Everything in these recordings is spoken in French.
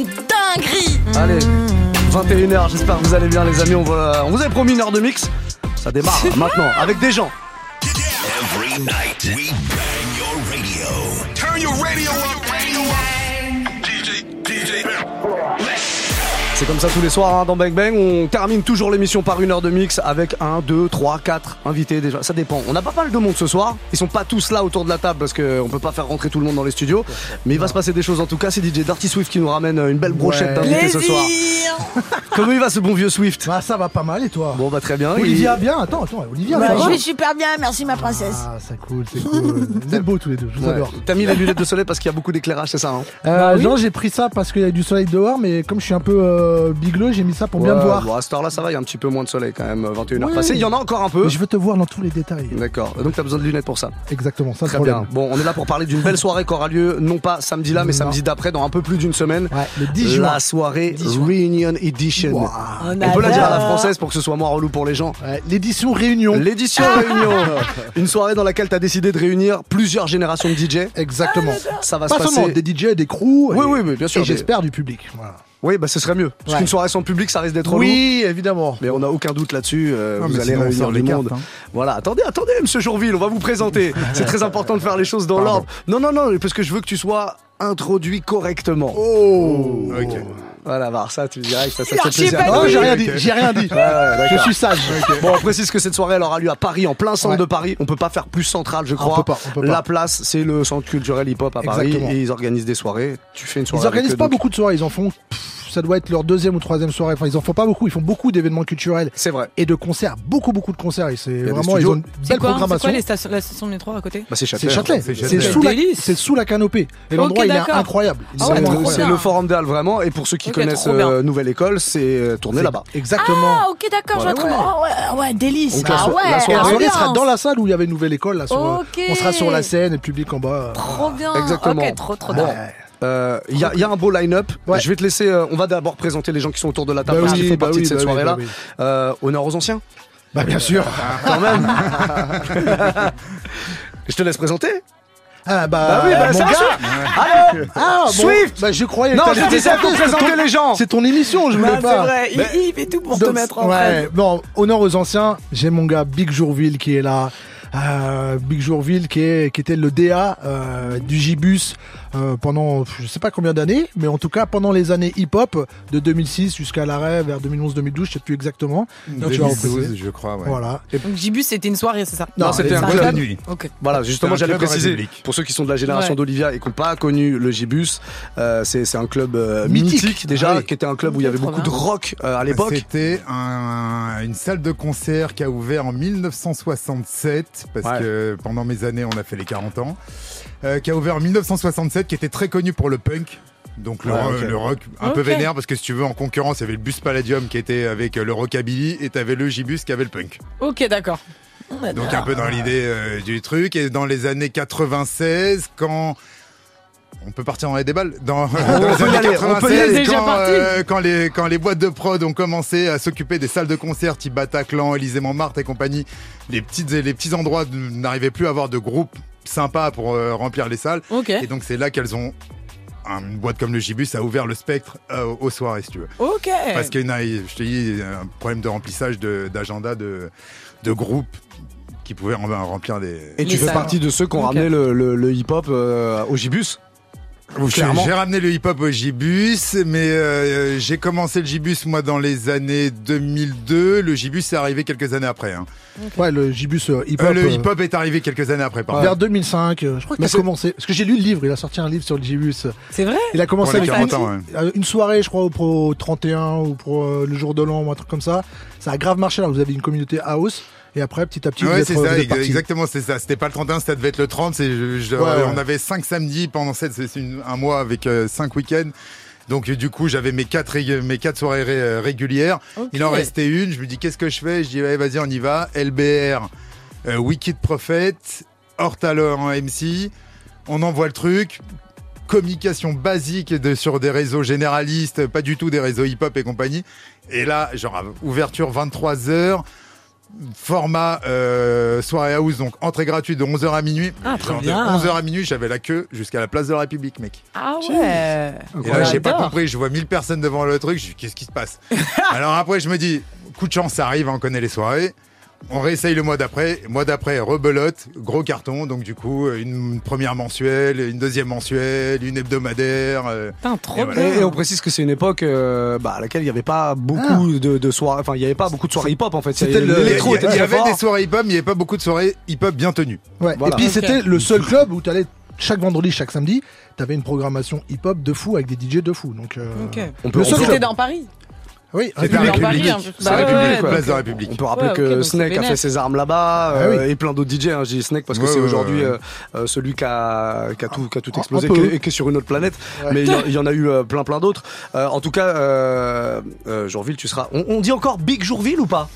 une dinguerie. Allez, 21h, j'espère que vous allez bien les amis. On, va- on vous avait promis une heure de mix. Ça démarre maintenant avec des gens. Every night we C'est comme ça tous les soirs hein, dans Bang Bang. On termine toujours l'émission par une heure de mix avec un, deux, trois, quatre invités déjà. Ça dépend. On n'a pas mal de monde ce soir. Ils sont pas tous là autour de la table parce qu'on peut pas faire rentrer tout le monde dans les studios. Mais il va se passer des choses en tout cas. C'est DJ Dirty Swift qui nous ramène une belle brochette Ouais. d'invités ce soir. Comment il va ce bon vieux Swift? Ah, ça va pas mal et toi? Bon bah très bien. Olivia, Il- bien, attends, attends, Olivia, Bah, ça je va vais super bien, merci ma princesse. Ah, c'est cool, c'est cool. Vous êtes beaux tous les deux, je vous Ouais. adore. T'as mis les lunettes de soleil parce qu'il y a beaucoup d'éclairage, c'est ça hein? Euh, Non, j'ai pris ça parce qu'il y a du soleil dehors, mais comme je suis un peu euh, biglo, j'ai mis ça pour bien me voir. Bon, à cette heure-là, ça va, il y a un petit peu moins de soleil quand même. 21h Oui. passées. Il y en a encore un peu. Mais je veux te voir dans tous les détails. D'accord. Donc t'as besoin de lunettes pour ça. Exactement, ça Très problème. bien. Bon, on est là pour parler d'une belle soirée qui aura lieu, non pas samedi là, mais Non. samedi d'après, dans un peu plus d'une semaine. Ouais, le 10 juin. La soirée 10 juin. Reunion Edition. On On peut la dire à la française pour que ce soit moins relou pour les gens. Ouais, L'édition Réunion. L'édition Réunion. Une soirée dans laquelle t'as décidé de réunir plusieurs générations de DJ. Exactement. Ça va Pas se passer. seulement des DJ, des crews. Oui, et- oui, oui, bien sûr, Et des- j'espère du public. Voilà. Oui, bah ce serait mieux. Parce Ouais. qu'une soirée sans public, ça risque d'être relou. Oui, évidemment. Mais on n'a aucun doute là-dessus. euh, vous allez réunir du les monde. cartes, hein. Voilà. Attendez, attendez, Monsieur Jourville, on va vous présenter. C'est très important de faire les choses dans l'ordre. Non, non, non, parce que je veux que tu sois introduit correctement. Oh Ok. Voilà, bah, ça, tu dirais que ça, ça fait plaisir. Non, j'ai rien dit, j'ai rien dit. Ouais, Je suis sage. Bon, on précise que cette soirée elle aura lieu à Paris, en plein centre Ouais. de Paris. On peut pas faire plus central, je Ah, on crois. peut pas, on peut pas. La place, c'est le centre culturel hip-hop à Paris et ils organisent des soirées. Tu fais une soirée. Ils organisent avec pas beaucoup de soirées, ils en font. pff, ça doit être leur deuxième ou troisième soirée. Enfin, ils en font pas beaucoup. Ils font beaucoup d'événements culturels C'est vrai. et de concerts, beaucoup beaucoup de concerts. Et c'est des vraiment, ils ont une C'est belle quoi, c'est programmation. quoi les stations, la station de métro à côté Bah, c'est Châtelet. C'est. C'est C'est sous, la, c'est canopée. Et l'endroit, il est incroyable. Ah ouais, C'est le- c'est incroyable. Forum Day vraiment et pour ceux qui connaissent euh, Nouvelle École, c'est euh, tourné là-bas. Exactement. Ah, ok, d'accord, je vois. Ah ouais, ouais, délice. Donc, la ah so- ouais, la soirée ambiance. sera dans la salle où il y avait nouvelle école. Là, sur, euh, Ok. On sera sur la scène et le public en bas. Trop bien. Exactement. Ok, trop, trop bien. Euh, Il y, a- il y a un beau line-up. Ouais. Je vais te laisser. euh, on va d'abord présenter les gens qui sont autour de la table Bah parce oui, qu'ils font bah partie oui, de cette bah soirée-là. bah oui. Euh, honneur aux anciens, Bah, bien sûr. quand même. Je te laisse présenter. Ah, bah, Bah oui, bah, mon c'est un gars. Swift. Ah, bon, Swift Bah, je croyais que Non, je disais pour présenter, c'est ton- les gens. C'est ton émission, je voulais Ah, c'est pas. vrai, il, Mais- il fait tout pour te Donc, mettre en ouais, train. bon, honneur aux anciens, j'ai mon gars Big Jourville qui est là. Euh, Big Jourville qui, est, qui était le DA euh, du Gibus euh, pendant je sais pas combien d'années, mais en tout cas pendant les années hip-hop de 2006 jusqu'à l'arrêt vers 2011-2012, je sais plus exactement. Donc, tu vas 2012, repréciser. je crois, ouais. Voilà. Donc Gibus, c'était une soirée, c'est ça? Non, c'était un club. de nuit. Ok. Voilà, justement, j'allais préciser. Pour ceux qui sont de la génération Ouais. d'Olivia et qui n'ont pas connu le Gibus, euh, c'est c'est un club euh, mythique. Mythique. déjà, Ah oui. qui était un club où il y avait beaucoup de rock euh, à l'époque. C'était un- une salle de concert qui a ouvert en 1967, parce Ouais. que pendant mes années, on a fait les 40 ans, euh, qui a ouvert en 1967, qui était très connu pour le punk. Donc le, Ouais, rock un peu vénère parce que si tu veux en concurrence il y avait le bus Palladium qui était avec euh, le rockabilly et t'avais le Gibus qui avait le punk. Ok, d'accord. Donc un peu dans l'idée euh, du truc. Et dans les années 96, quand on peut partir dans les débats, dans, dans les peut y années aller, on peut y 96, aller. Déjà quand, parti. euh, quand les quand les boîtes de prod ont commencé à s'occuper des salles de concert, type Bataclan, Élysée Montmartre et compagnie, les petites les petits endroits n'arrivaient plus à avoir de groupes sympas pour euh, remplir les salles. Ok. Et donc c'est là qu'elles ont une boîte comme le Gibus a ouvert le spectre euh, aux soirées si tu veux. Ok. Parce qu'il y a, je te dis, un problème de remplissage de- d'agenda de, de groupes qui pouvaient rem- remplir des. Et tu Les fais salles. partie de ceux qui ont ramené le, le- le hip-hop euh, au Gibus? J'ai ramené le hip-hop au Gibus, mais euh, j'ai commencé le Gibus moi dans les années 2002. Le Gibus est arrivé quelques années après. hein. Ouais, le Gibus euh, hip-hop. Euh, le euh, hip-hop est arrivé quelques années après. Pardon. Vers 2005, euh, je crois qu'il a commencé. Parce que j'ai lu le livre, il a sorti un livre sur le Gibus. C'est vrai? Il a commencé avec 40 ans. ouais. Euh, une soirée, je crois, au pro 31 ou pour euh, le jour de l'an ou un truc comme ça. Ça a grave marché. Alors, vous avez une communauté house. Et après, petit à petit, Ouais, c'est ça, partis. exactement, c'est ça. C'était pas le 31, ça devait être le 30. c'est- je- je- Ouais, ouais. On avait 5 samedis pendant cette, c'est un mois avec 5 week-ends. Donc euh, du coup, j'avais mes quatre mes quatre soirées ré- euh, régulières. Il en restait une. Je me dis qu'est-ce que je fais? Je dis vas-y, on y va. LBR, euh, Wicked Prophet, Hortalor en MC. On envoie le truc. Communication basique de, sur des réseaux généralistes, pas du tout des réseaux hip-hop et compagnie. Et là, genre ouverture 23 h format euh, soirée house, donc entrée gratuite de 11h à minuit. Ah, trop Genre, bien. De 11h à minuit, j'avais la queue jusqu'à la place de la République, mec. Ah ouais. Et là, j'ai pas compris. Je vois 1000 personnes devant le truc. Je dis, qu'est-ce qui se passe? Alors après, je me dis, coup de chance, ça arrive, on connaît les soirées. On réessaye le mois d'après. Mois d'après, rebelote, gros carton. Donc du coup, une première mensuelle, une deuxième mensuelle, une hebdomadaire. euh, Putain, trop Et voilà. bien. Et, et on précise que c'est une époque euh, bah, à laquelle il n'y avait pas beaucoup de, de soirées, enfin il n'y avait pas beaucoup de soirées hip-hop en fait. C'était Il y avait- y, était y des soirées hip-hop, mais il n'y avait pas beaucoup de soirées hip-hop bien tenues. Ouais. Voilà. Et puis c'était le seul club où tu allais chaque vendredi, chaque samedi, t'avais une programmation hip-hop de fou avec des DJ de fou. Donc, euh. On peut, Le on seul peut- dans Paris. Oui, C'était à République. Dans République. C'est Bah République, ouais, place donc, de la République. On peut rappeler que c'est Snake a fait ses armes là-bas Ah euh, oui. et plein d'autres DJ. Hein, je dis Snake parce que Ouais, c'est ouais, aujourd'hui ouais. euh, euh, celui qui a, qui a tout, qui a tout Un- explosé et qui est sur une autre planète. Ouais. Mais il y en- il y, en a eu plein plein d'autres. Euh, en tout cas, euh, euh, Jourville, tu seras. On, on dit encore Big Jourville ou pas?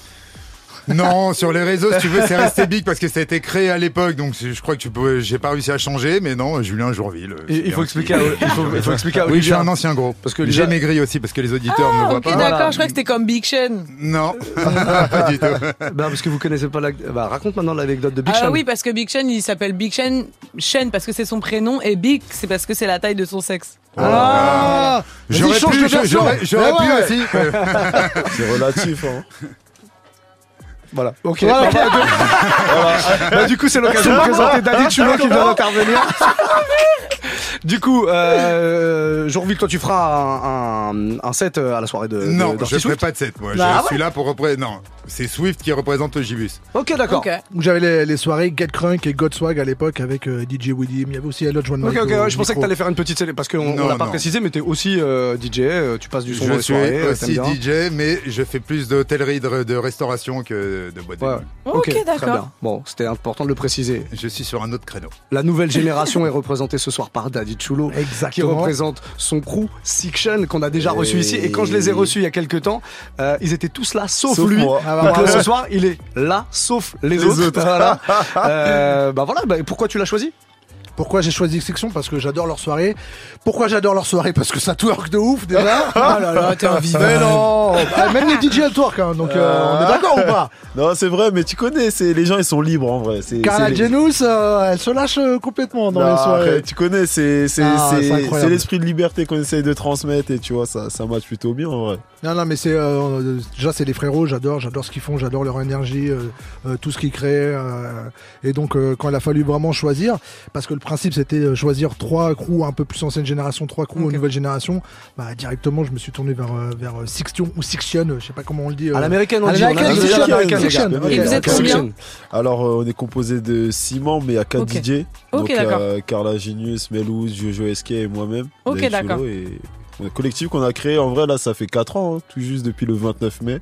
Non, sur les réseaux, si tu veux, c'est resté big parce que ça a été créé à l'époque. Donc je crois que tu peux. J'ai pas réussi à changer, mais non, Julien Jourville. c'est il, faut expliquer. À, il faut, il faut expliquer à Oui, je suis un ancien gros. Parce que j'ai maigri aussi parce que les auditeurs ne me Ah, voient ok, pas. d'accord. Voilà. Je crois que c'était comme Big Sean. Non, pas du tout. Bah, parce que vous connaissez pas la. Bah, raconte maintenant l'anecdote de Big Ah Sean. oui, parce que Big Sean, il s'appelle Big Sean, Sean parce que c'est son prénom, et Big, c'est parce que c'est la taille de son sexe. Ah Vas-y, J'aurais pu, j'aurais, Mais pu ouais. aussi. C'est relatif. Hein. Voilà. Ok. Voilà. Bah, bah, bah, du coup, c'est l'occasion de présenter Daddy Chulo qui vient d'intervenir. du coup, euh, Jourville, toi, tu feras un, un, un set euh, à la soirée de. de- Non, je ferai Swift pas de set. Moi, Bah, je ouais. suis là pour représenter. Non, c'est Swift qui représente le Gibus. Ok, d'accord. Ok. Où j'avais les, les soirées Get Crunk et Godswag à l'époque avec euh, DJ William. Il y avait aussi Elodge One Ok, ok, ouais, je pensais que micro. t'allais faire une petite sélection parce qu'on on l'a pas non. précisé, mais t'es aussi euh, DJ, tu passes du son Je suis soirées, aussi. DJ, mais je fais plus d'hôtellerie, de, de restauration que de boîte de Ouais. nuit. Ok, très d'accord. bien. Bon, c'était important de le préciser. Je suis sur un autre créneau. La nouvelle génération est représentée ce soir par Daddy Chulo. qui représente son crew Siction qu'on a déjà reçu ici et quand je les ai reçus il y a quelques temps euh, ils étaient tous là sauf, Sauf lui moi. Ah donc là, voilà. ce soir il est là sauf les, Les autres, autres. Voilà. Euh, bah voilà bah, pourquoi tu l'as choisi? Pourquoi j'ai choisi Section Parce que j'adore leur soirée. Pourquoi j'adore leur soirée Parce que ça twerk de ouf déjà. Ah là là, t'es un vivant. Mais non Ah, Même les DJ elles twerk, hein, donc euh, on est d'accord ou pas Non, c'est vrai, mais tu connais, c'est les gens ils sont libres en vrai. Carla Janus, euh, elle se lâche euh, complètement dans Non, les soirées. tu connais, c'est c'est Ah, c'est l'esprit de liberté qu'on essaye de transmettre et tu vois ça ça match plutôt bien en vrai. Non, non, mais c'est euh, déjà c'est des frérots. J'adore, j'adore ce qu'ils font, j'adore leur énergie, euh, euh, tout ce qu'ils créent. euh, et donc euh, quand il a fallu vraiment choisir, parce que le principe c'était choisir trois crews un peu plus ancienne génération, trois crews Ok. nouvelle génération, bah directement je me suis tourné vers vers Sixion ou Sixion, je sais pas comment on le dit. euh, à l'américaine on à dit on a l'américaine, dit à Sixion, l'américaine, les Sixion, gars. ok, Et vous êtes combien. Alors euh, on est composé de six membres mais il y a quatre Ok. DJ. Ok, Donc d'accord. euh, Carla Genius, Melouz, Jojo SK et moi-même. Ok, Dave d'accord. Et un collectif qu'on a créé en vrai là ça fait 4 ans, hein, tout juste depuis le 29 mai.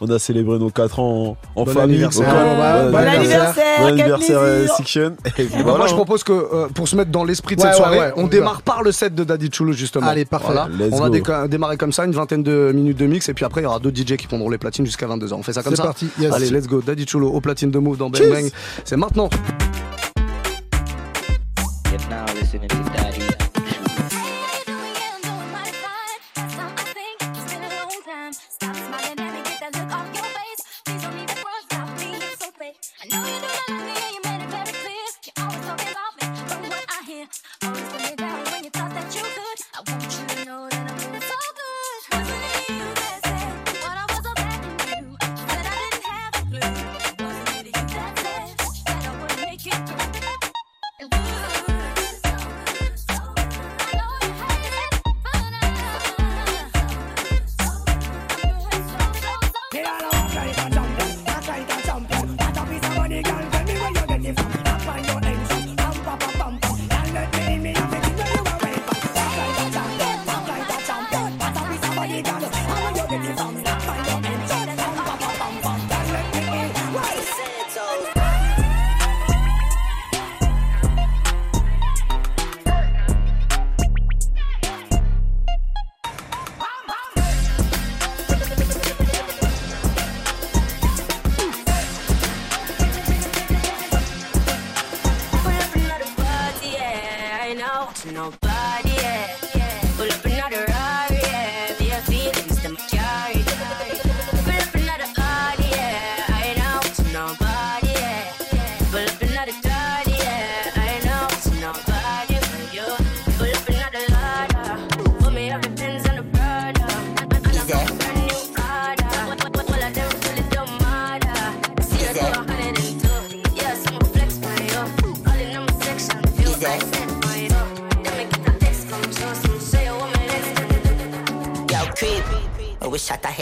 On a célébré nos 4 ans en, en Bon famille. anniversaire. Bon bon anniversaire. Bon anniversaire euh. Section. Bah, moi je propose que euh, pour se mettre dans l'esprit de Ouais, cette ouais, soirée ouais, on démarre par le set de Daddy Chulo justement Allez, parfait. Voilà. On va déca- démarrer comme ça une vingtaine de minutes de mix et puis après il y aura d'autres DJ qui prendront les platines jusqu'à 22h on fait ça comme C'est ça parti. Yes. Allez, let's go. Daddy Chulo au platine de Move dans Bang. Bang. C'est maintenant.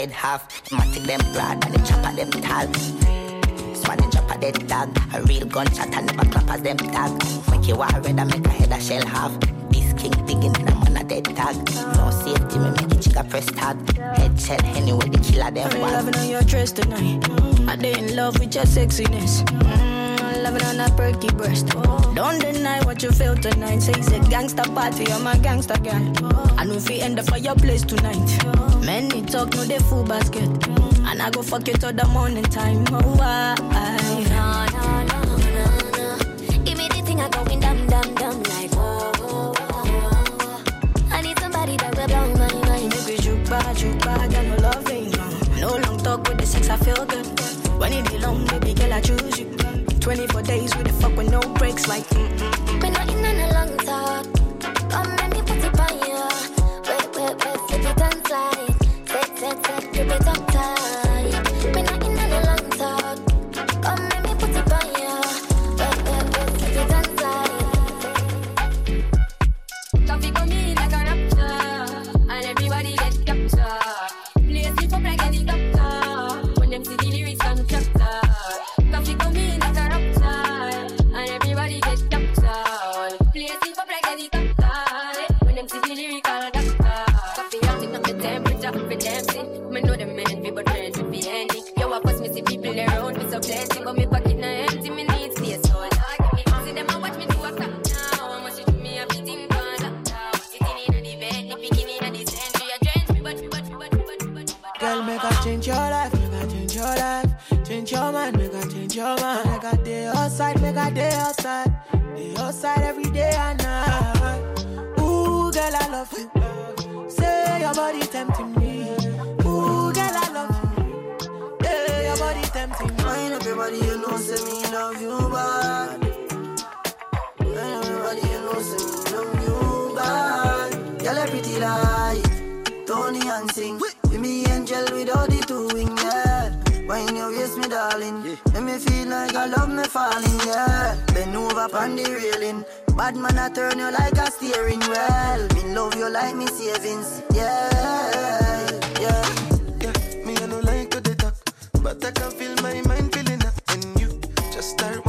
Head half. Matic them broad and the chopper them tall. Swan the chopper dead dog. A real gunshot and never clap as them tag. Make you war red and make a head a shell half. This king digging in a man a dead tag. No safety, me make it chicka press tag. Head shell anyway, the killer them I'm was. loving on your dress tonight. Mm, I dey in love with your sexiness. Mm, I'm loving on that perky breast. Don't deny what you feel tonight. Say it's a gangster party, I'm a gangster girl. I know if we end up for your place tonight. Many talk, no they full basket. And I go fuck you till the morning time. Oh, I, No, no, no, no, no. Give me the thing I going dum dum dum like whoa, whoa, whoa. I need somebody that will blow my mind. Make we juke back, juke back, and no loving. No long talk with the sex, I feel good. When it be long, baby girl, I choose you. 24 days with the fuck with no breaks, like body tempting me. Ooh, girl, I love you. Yeah, your body tempting me. Mind everybody, you know, say me love you bad. Mind everybody, you know, say me love you bad. Girl, a pretty like Tony and sing. Be me angel without the two wing, yeah. Wine your waist, me darling. Let me feel like I love me falling, yeah. Bend over on the railing. Bad man, I turn you like a steering wheel. Me love you like me savings, yeah, yeah. Me, I no like to dey talk, but I can feel my mind feeling up. And you just start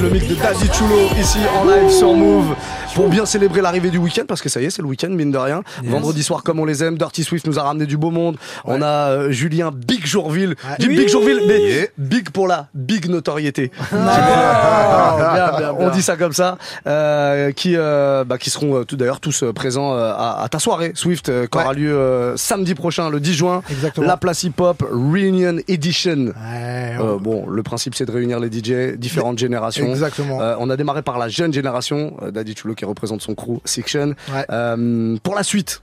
le mix de Daddy Chulo ici en live sur Move pour bien célébrer l'arrivée du week-end parce que ça y est, c'est le week-end mine de rien. Vendredi soir comme on les aime, Dirty Swift nous a ramené du beau monde. On a euh, Julien Big Jourville, Dis Oui. Big Jourville, mais Big pour la big notoriété. bien, bien, On dit ça comme ça, euh, qui euh, bah, qui seront euh, tout d'ailleurs tous euh, présents à, à ta soirée Swift qui aura lieu euh, samedi prochain, le 10 juin. Exactement. La place hip hop Reunion Edition. Bon, le principe c'est de réunir les DJ différentes générations. Exactement. On a démarré par la jeune génération, Daddy Chulo qui représente son crew Section. Pour la suite,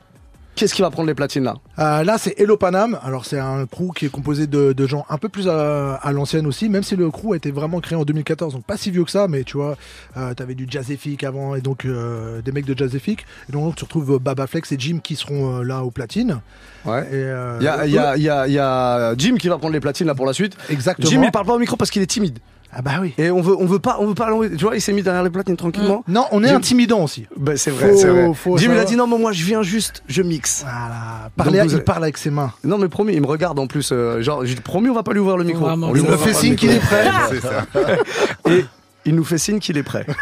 qu'est-ce qui va prendre les platines là? Euh, là, c'est Hello Panam. Alors, c'est un crew qui est composé de, de gens un peu plus à, à l'ancienne aussi, même si le crew a été vraiment créé en 2014, donc pas si vieux que ça, mais tu vois, euh, t'avais du Jazzific avant et donc euh, des mecs de Jazzific. Et donc, tu retrouves Baba Flex et Jim qui seront là au platine. Ouais. Il y y a Jim qui va prendre les platines là pour la suite. Exactement. Jim il parle pas au micro parce qu'il est timide. Ah bah oui. Et on veut on veut pas on veut pas l'envoyer. Tu vois, il s'est mis derrière les platines tranquillement. Non, on est Jim- intimidant aussi. Bah, c'est vrai, c'est vrai. Jim il a dit non, mais moi je viens juste, je mixe. Voilà. Parler, vous il parle avec ses mains. Non mais promis, il me regarde en plus. euh, genre, promis, on va pas lui ouvrir le micro. Vraiment. On lui Il me ouvrira fait signe qu'il est prêt. C'est ça. Il nous fait signe qu'il est prêt.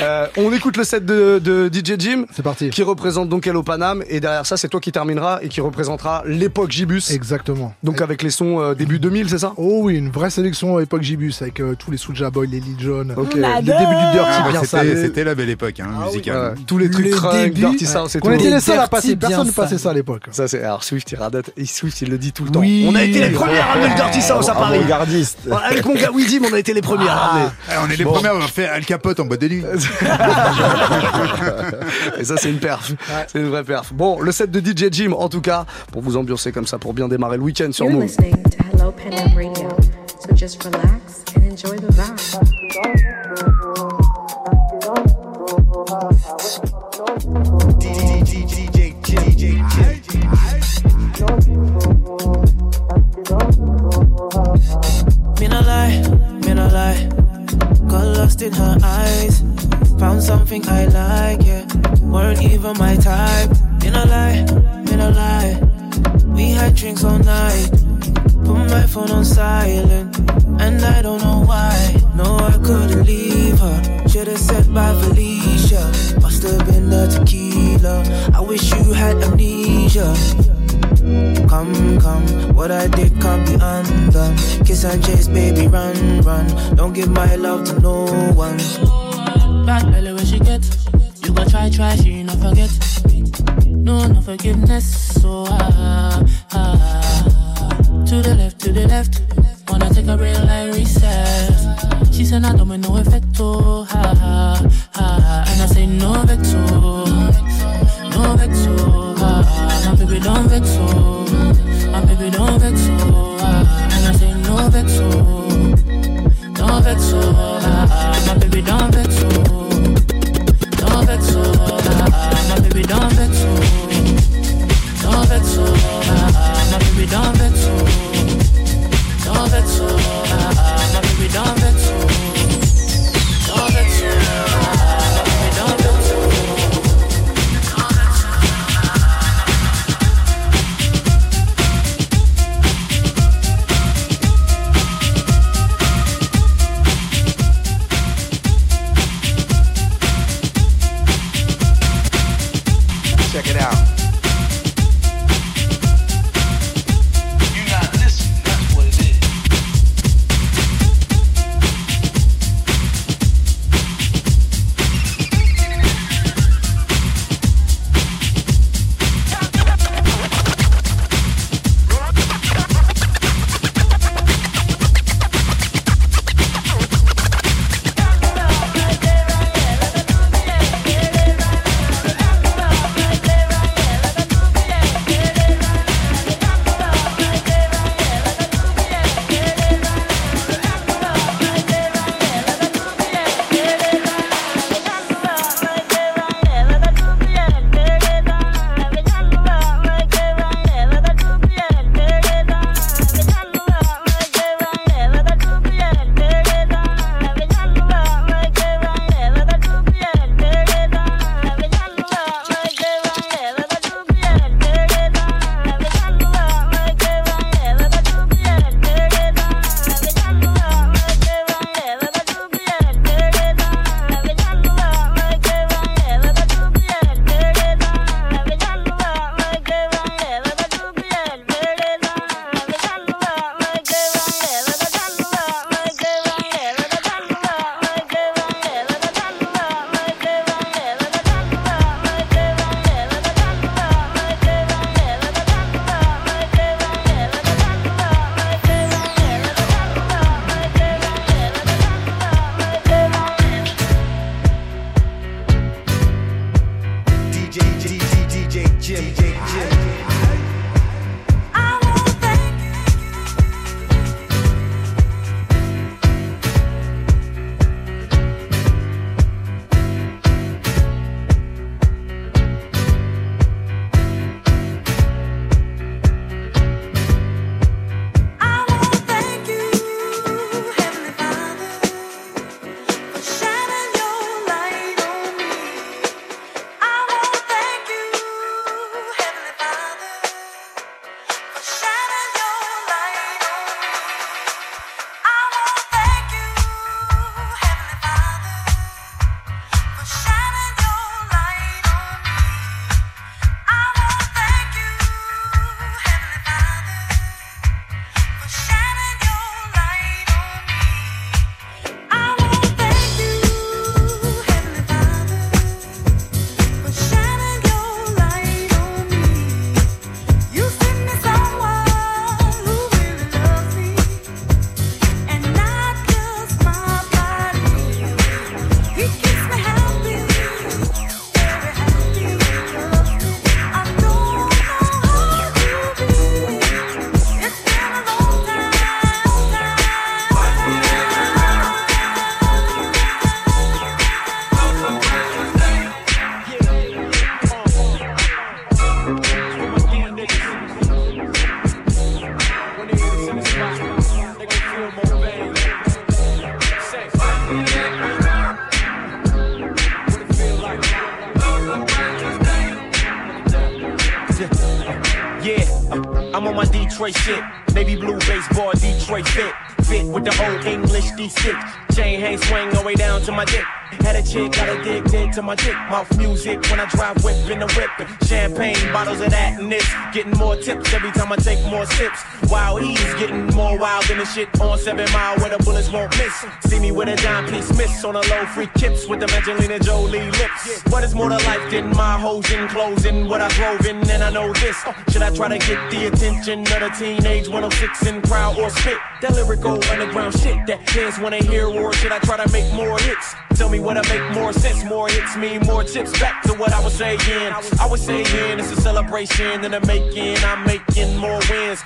Euh, on écoute le set de, de DJ Jim. C'est parti. Qui représente donc Hello Panam. Et derrière ça, c'est toi qui termineras et qui représentera l'époque Gibus. Exactement. Donc avec les sons euh, début 2000, c'est ça? Oh oui, une vraie sélection à époque Gibus avec euh, tous les Soulja Boy, les Lil Jon, Ok. le début du Dirty Ah, bien c'était- ça. C'était la belle époque hein, musicale. Ouais, tous les trucs Le crunk, Dirty et On tout. était les seuls à passer, personne ne ça. passait ça à l'époque. Ça c'est alors Swift il radote, et Swift il le dit tout le temps. Oui. On a été les premiers à ramener le Dirty South à Paris. Avec mon gars Widim, on a été les premiers ah. eh, on est les Bon. premiers à fait Al Capote en boîte de. Et ça, c'est une perf. C'est une vraie perf. Bon, le set de DJ Jim, en tout cas, pour vous ambiancer comme ça, pour bien démarrer le week-end sur You're Hello Radio, relax enjoy the lie. Got lost in her eyes. Found something I like, yeah. Weren't even my type. In a lie, in a lie. We had drinks all night Put my phone on silent, and I don't know why. No, I couldn't leave her. Should've said bye, Felicia. Must have been the tequila. I wish you had amnesia. Come, come, what I did can't be undone. Kiss and chase, baby, run, run. Don't give my love to no one. Bad belly where she get. You go try, try, she not forget. No, no forgiveness. So ah, ah. To the left, to the left. Wanna take a real life recess. She said I don't make no effect. Oh, ha, ha, ha. And I say no vex. Oh, no vex. Oh, ha, ha. My baby don't vex. Oh, my baby don't vex. Oh, ha. And I say no vex. Oh, no vex. Oh, ha, ha. My baby don't vex. Oh, no vex. Oh, ha, ha. My baby don't vex. Oh, no vex. Oh, ha, we dans le vaisseau, dans le vaisseau. Free kips with the Angelina Jolie lips. What is more to life than my hoes in closing? What I drove in, and I know this. Should I try to get the attention of the teenage 106 in crowd or spit? That lyrical underground shit that when they hear or should I try to make more hits? Tell me what'll make more sense. More hits mean more chips. Back to what I was saying. I was saying it's a celebration and a making. I'm making more wins.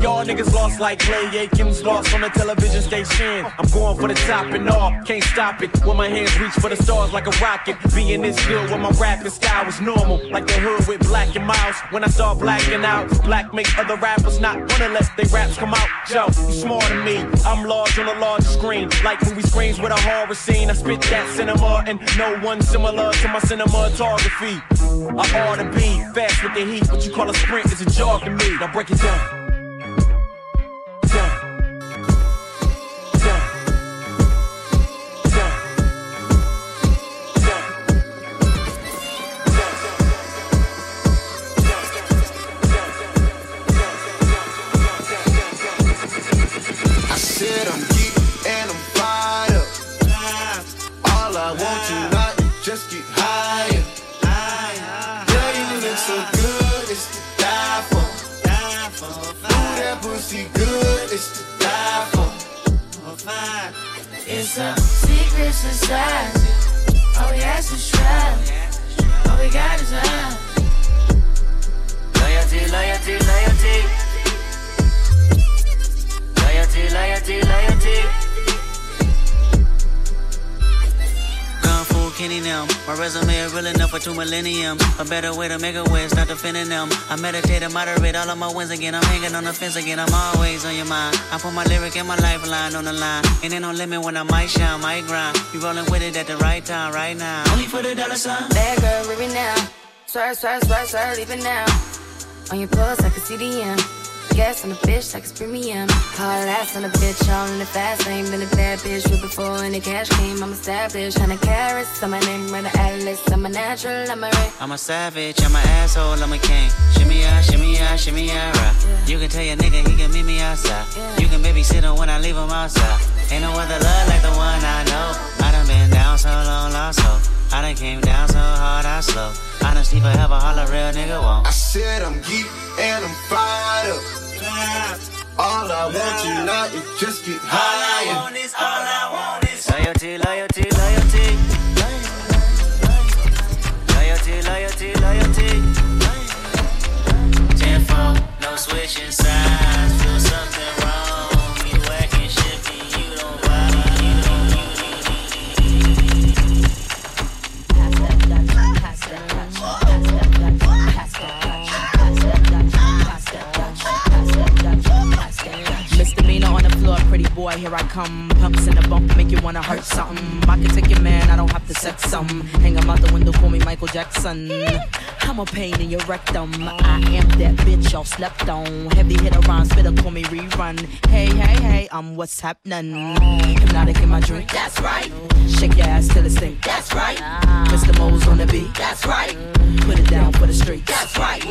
Y'all niggas lost like Clay Aikens lost on the television station. I'm going for the top and all. Can't stop it. When my hands reach for the stars like a rocket. Being this good when my rapping style was normal. Like the hood with black and miles. When I start blacking out, black make other rappers not wanna let their raps come out. Yo, you smarter than me. I'm large on a large screen. Like movie screens with a horror scene. I spit that cinema and no one similar to my cinematography. I ought to be fast with the heat. What you call a sprint is a jog to me. Now break it down. To make a way, start defending them. I meditate and moderate all of my wins again. I'm hanging on the fence again. I'm always on your mind. I put my lyric and my lifeline on the line. And ain't no limit when I might shine, might grind. You rolling with it at the right time, right now. Only for the dollar sign. Bad girl, leave now. Swerve, swerve, swerve, swerve, leave it now. On your pulse, I can see the M. Gas on the bitch, like it's premium. Hard ass on the bitch, all in the fast lane. Been a bad bitch with before any cash came. I'm established, hundred carats. I'm my name, run the atlas. I'm a natural, I'm a ray. I'm a savage, I'm an asshole, I'm a king. Shimmy out, shimmy out, shimmy out, right. You can tell your nigga he can meet me outside. You can babysit him when I leave him outside. Ain't no other love like the one I know. I done been down so long, lost so. I done came down so hard, I slow. Honesty forever, all a holler, real nigga won't. I said I'm geek and I'm fired up. All I want tonight is just get higher. Loyalty, loyalty, loyalty. Loyalty, loyalty, loyalty. Tenfold, no switching sides. Feel something boy, here I come. Pumps in the bump, make you wanna hurt something. I can take your man, I don't have to set some. Hang him out the window, call me Michael Jackson. I'm a pain in your rectum. I am that bitch y'all slept on. Heavy hitter rhyme, spitter, call me rerun. Hey, hey, hey, I'm what's happening. Hypnotic in my drink, that's right. Shake your ass till it stink, that's right. Mr. Mo's on the beat, that's right. Put it down for the street, that's right.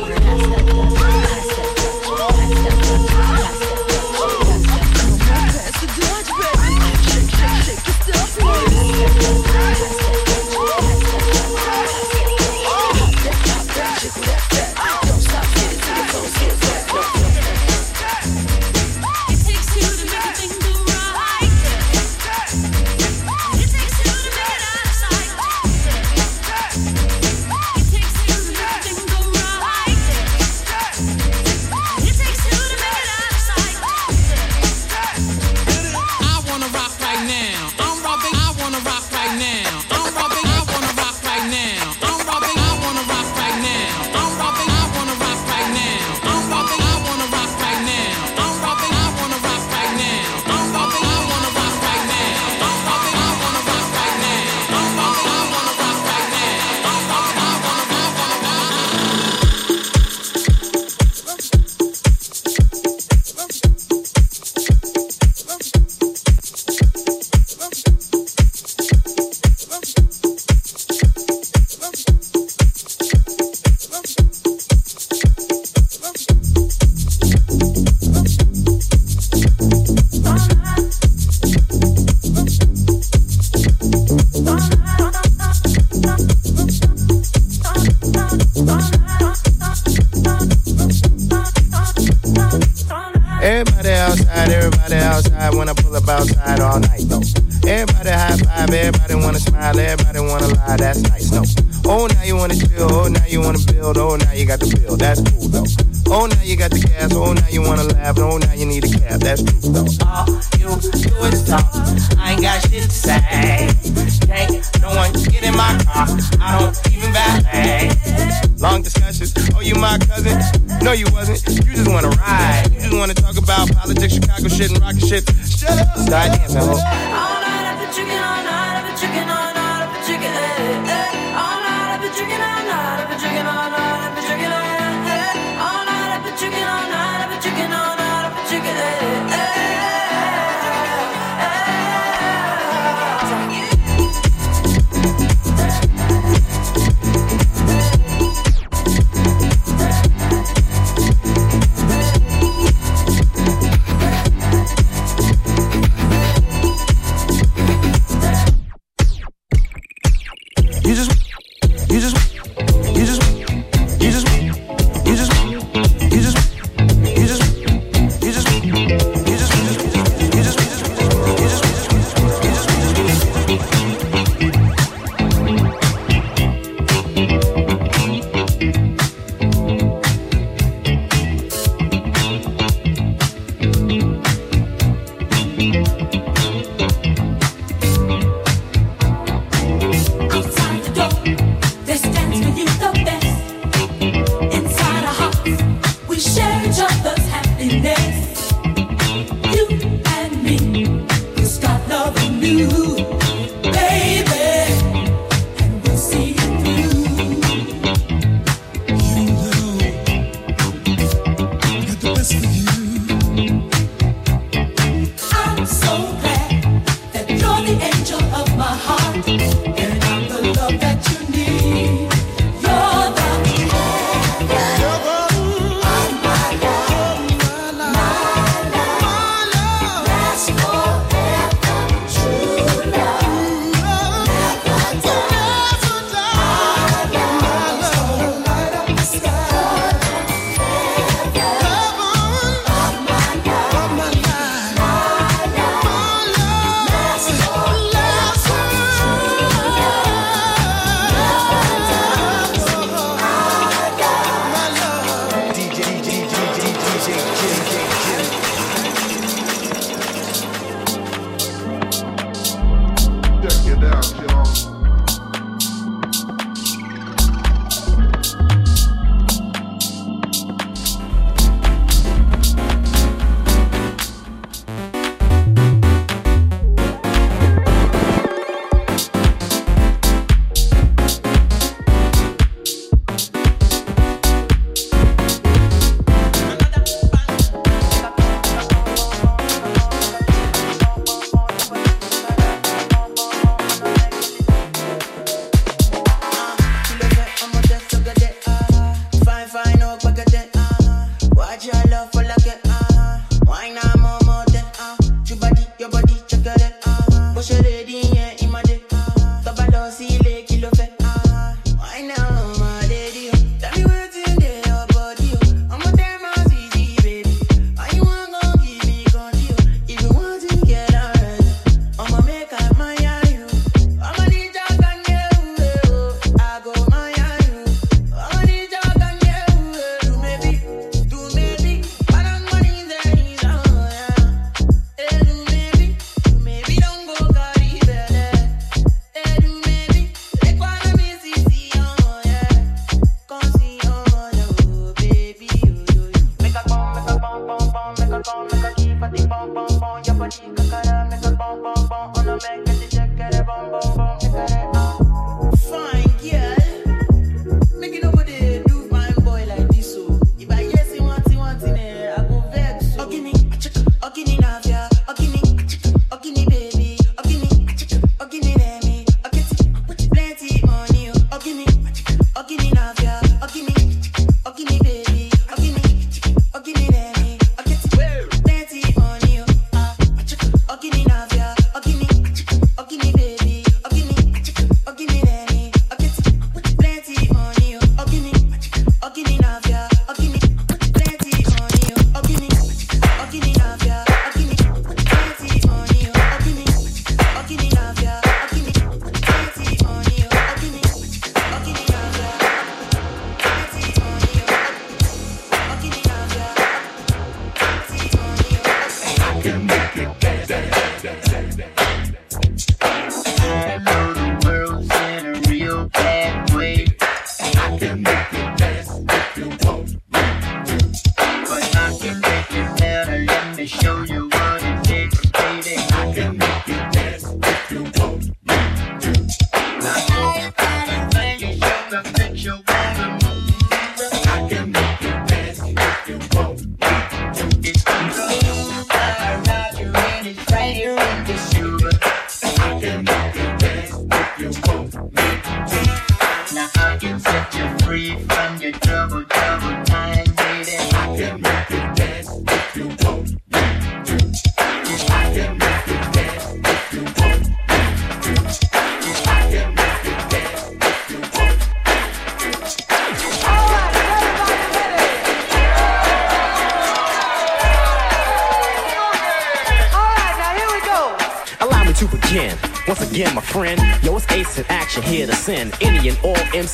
Oh, you my cousin? No, you wasn't. You just wanna ride. You just wanna talk about politics, Chicago shit, and rocket shit. Shut up. Start dancing, ho. All night I've been drinking, all night I've been drinking, all night I've been drinking. Eh, eh. All night I've been drinking, all night I've been drinking, all night.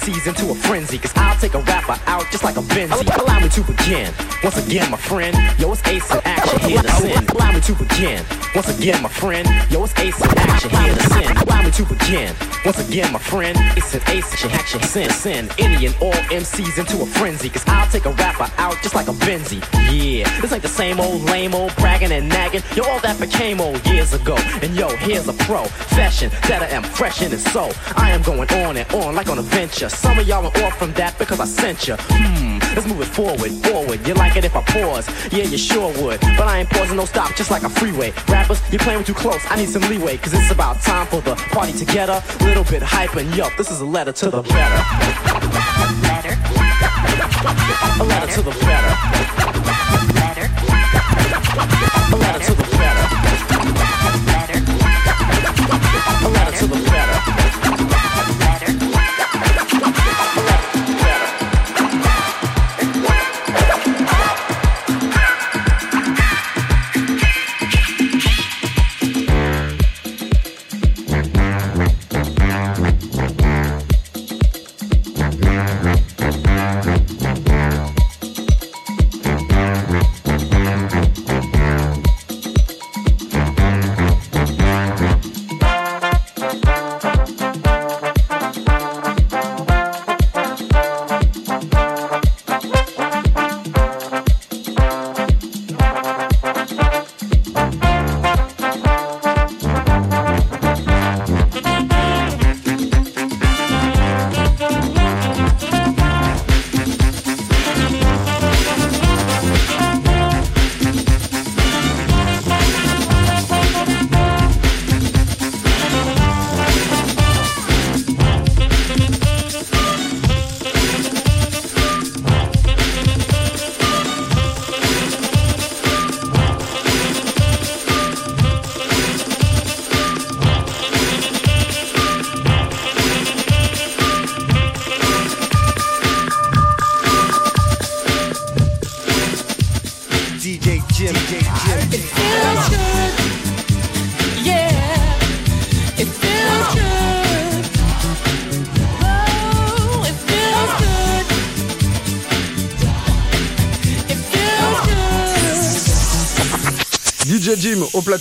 MCs into a frenzy. Cause I'll take a rapper out just like a Benzie. Allow me to begin. Once again, my friend, yo, it's Ace in action here to send. Allow me to begin. Once again, my friend, yo, it's Ace in action here to send. Allow me to begin. Once again, my friend, it's an Ace in action send. Send any and all MCs into a frenzy. Cause I'll take a rapper out just like a Benzie. Yeah, this ain't the same old lame old bragging and nagging. Yo, all that became old years ago. And yo, here's a pro fashion that I am fresh in and so I am going on and on like on a venture. Some of y'all are off from that because I sent you. Hmm, let's move it forward, forward. You like it if I pause? Yeah, you sure would. But I ain't pausing, no stop, just like a freeway. Rappers, you're playing too close. I need some leeway, cause it's about time for the party together. Little bit hype and yo, this is a letter to the better. A letter to the better. A letter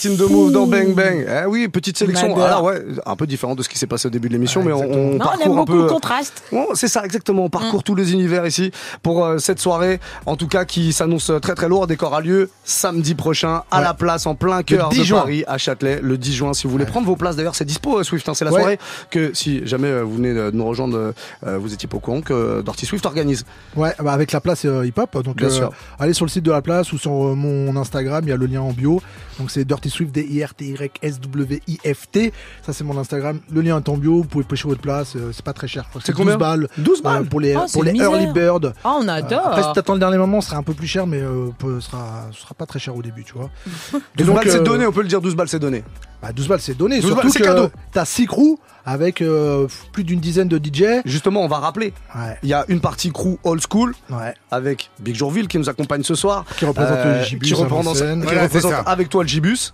platine de Move dans Bang Bang. Eh oui, petite sélection. Alors ouais, un peu différent de ce qui s'est passé au début de l'émission, mais on, on Non, on parcourt aime un beaucoup peu. le contraste. Bon, c'est ça exactement. On parcourt tous les univers ici pour euh, cette soirée, en tout cas qui s'annonce très très lourde et qui aura lieu samedi prochain à Ouais. la place en plein cœur 10 de juin. Paris, à Châtelet, le 10 juin. Si vous voulez prendre vos places, d'ailleurs, c'est dispo euh, Swift. hein, c'est la Ouais. soirée que si jamais euh, vous venez de nous rejoindre, euh, vous étiez pas au courant que Dirty Swift organise. Ouais, bah avec la place euh, hip-hop. Donc, Bien sûr. allez sur le site de la place ou sur euh, mon Instagram, il y a le lien en bio. Donc, c'est Dirty Swift, D-I-R-T-Y-S-W-I-F-T. Ça, c'est mon Instagram. Le lien est en bio. Vous pouvez pêcher votre place. euh, c'est pas très cher. C'est combien 12 balles. 12 balles Euh, pour les, Oh, pour les early bird. Oh, on adore. Après, si t'attends le dernier moment, ce sera un peu plus cher, mais euh, ce sera, sera pas très cher au début, tu vois. 12 balles, c'est euh, donné, on peut le dire, 12 balles, c'est donné. Bah, 12 balles, c'est donné. 12 Surtout balles, c'est que cadeau. t'as 6 crews avec euh, plus d'une dizaine de DJ. Justement, on va rappeler. Il y a une partie crew old school Ouais. avec Big Jourville qui nous accompagne ce soir. Qui représente Euh, le Gibus Qui à représente, l'ancienne. qui Voilà, c'est représente ça. avec toi le Gibus.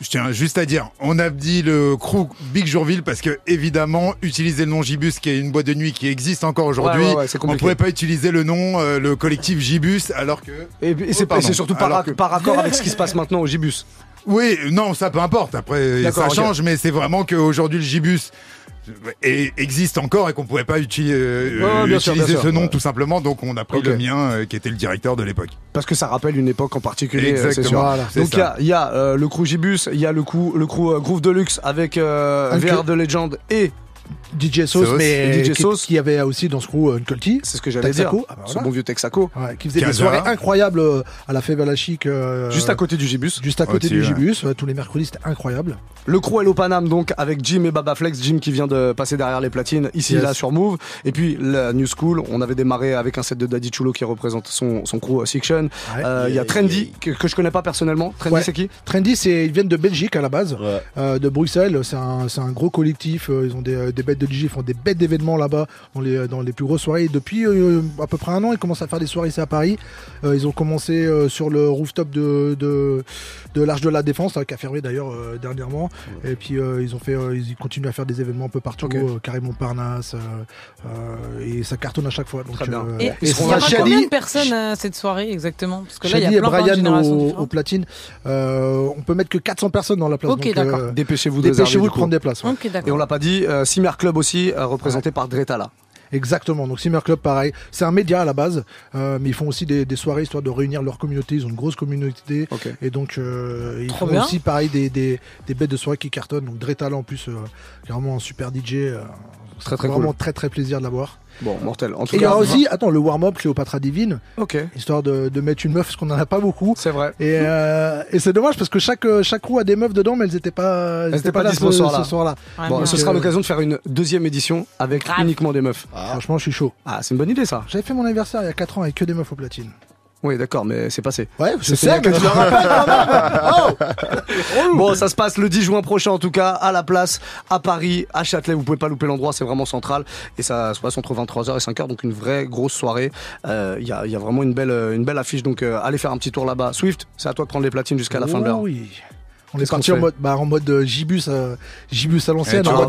Je tiens juste à dire, on a dit le crew Big Jourville parce que évidemment, utiliser le nom Gibus, qui est une boîte de nuit qui existe encore aujourd'hui, Ouais, ouais, ouais, c'est on compliqué. pourrait pas utiliser le nom, euh, le collectif Gibus, alors que. Et, et c'est Oh, pardon. c'est surtout par, Alors ac- que- par accord avec ce qui se passe maintenant au Gibus. Oui, non, ça peu importe. Après, ça change, mais c'est vraiment qu'aujourd'hui le Gibus et- existe encore et qu'on pouvait pas uti- euh, Ouais, ouais, bien sûr, utiliser ce nom Ouais. tout simplement. Donc on a pris le mien, euh, qui était le directeur de l'époque. Parce que ça rappelle une époque en particulier, euh, Exactement. sûr. Voilà, c'est Donc il y a, y euh, le crew Gibus, il y a le crew, le crew Groove Deluxe avec VR de Legend et DJ Sauce, mais DJ qui, Sauce. qui avait aussi dans ce crew euh, Nkolti. C'est ce que j'allais dire. Texaco. Ah bah Ce voilà. bon vieux Texaco. Ouais, qui faisait des soirées incroyables euh, à la Fève Chic. euh, Juste à côté du Gibus. Juste à côté du ouais. Gibus. ouais, tous les mercredis, c'était incroyable. Le crew Hello Panam donc avec Jim et Baba Flex, Jim qui vient de passer derrière les platines ici Yes. là sur Move et puis la New School, on avait démarré avec un set de Daddy Chulo qui représente son, son crew euh, Section. Euh, Il y a Trendy que, que je connais pas personnellement. Trendy Ouais. c'est qui? Trendy, c'est ils viennent de Belgique à la base, euh, de Bruxelles. C'est un, c'est un gros collectif. Ils ont des, des bêtes de DJ, ils font des bêtes d'événements là-bas dans les, dans les plus grosses soirées. Et depuis euh, à peu près un an, ils commencent à faire des soirées ici à Paris. Euh, ils ont commencé euh, sur le rooftop de, de, de l'Arche de la Défense, là, qui a fermé d'ailleurs euh, dernièrement. Et puis euh, ils ont fait, euh, ils continuent à faire des événements un peu partout, Ok. euh, carrément Parnasse, euh, euh, et ça cartonne à chaque fois. Donc, Très bien. euh, Et Et il y aura combien de personnes à cette soirée exactement? Parce que là, il y a et plein, de Brian au, platine. Euh, on peut mettre que 400 personnes dans la place. Ok, donc, d'accord. euh, Dépêchez-vous de Dépêchez-vous du de prendre des places. ouais. Ok, Et on l'a pas dit, euh, Simmer Club aussi euh, représenté par Dretala. Exactement. Donc Simmer Club, pareil. C'est un média à la base, euh, mais ils font aussi des, des soirées histoire de réunir leur communauté. Ils ont une grosse communauté. Et donc, euh, ils Trop font bien. aussi, pareil, des, des, des bêtes de soirée qui cartonnent. Donc Dretala en plus, euh, est vraiment un super DJ. euh, Très très vraiment cool. très très plaisir de l'avoir. Bon, mortel. En tout Et il y aura aussi, attends, le warm-up Cléopatra Divine, Ok. histoire de, de mettre une meuf, parce qu'on en a pas beaucoup. C'est vrai. Et, euh, et c'est dommage parce que chaque, euh, chaque roue a des meufs dedans, mais elles étaient pas, Elles étaient pas là dispo ce, soir-là. ce. Ouais, Bon, ce sera euh, l'occasion de faire une deuxième édition avec Grave. uniquement des meufs. Franchement, je suis chaud. Ah, c'est une bonne idée ça. J'avais fait mon anniversaire il y a 4 ans avec que des meufs au platine. Oui, d'accord, mais c'est passé. Ouais, je sais, mais je le quand même. Oh Bon, ça se passe le 10 juin prochain en tout cas, à la place, à Paris, à Châtelet. Vous pouvez pas louper l'endroit, c'est vraiment central. Et ça se passe entre 23h et 5h, donc une vraie grosse soirée. Euh, Il y, a, il y a vraiment une belle, une belle affiche, donc euh, allez faire un petit tour là-bas. Swift, c'est à toi de prendre les platines jusqu'à la fin de l'heure. Oh Oui. On est parti en mode, bah, en mode euh, Gibus, euh, Gibus à l'ancienne, hein.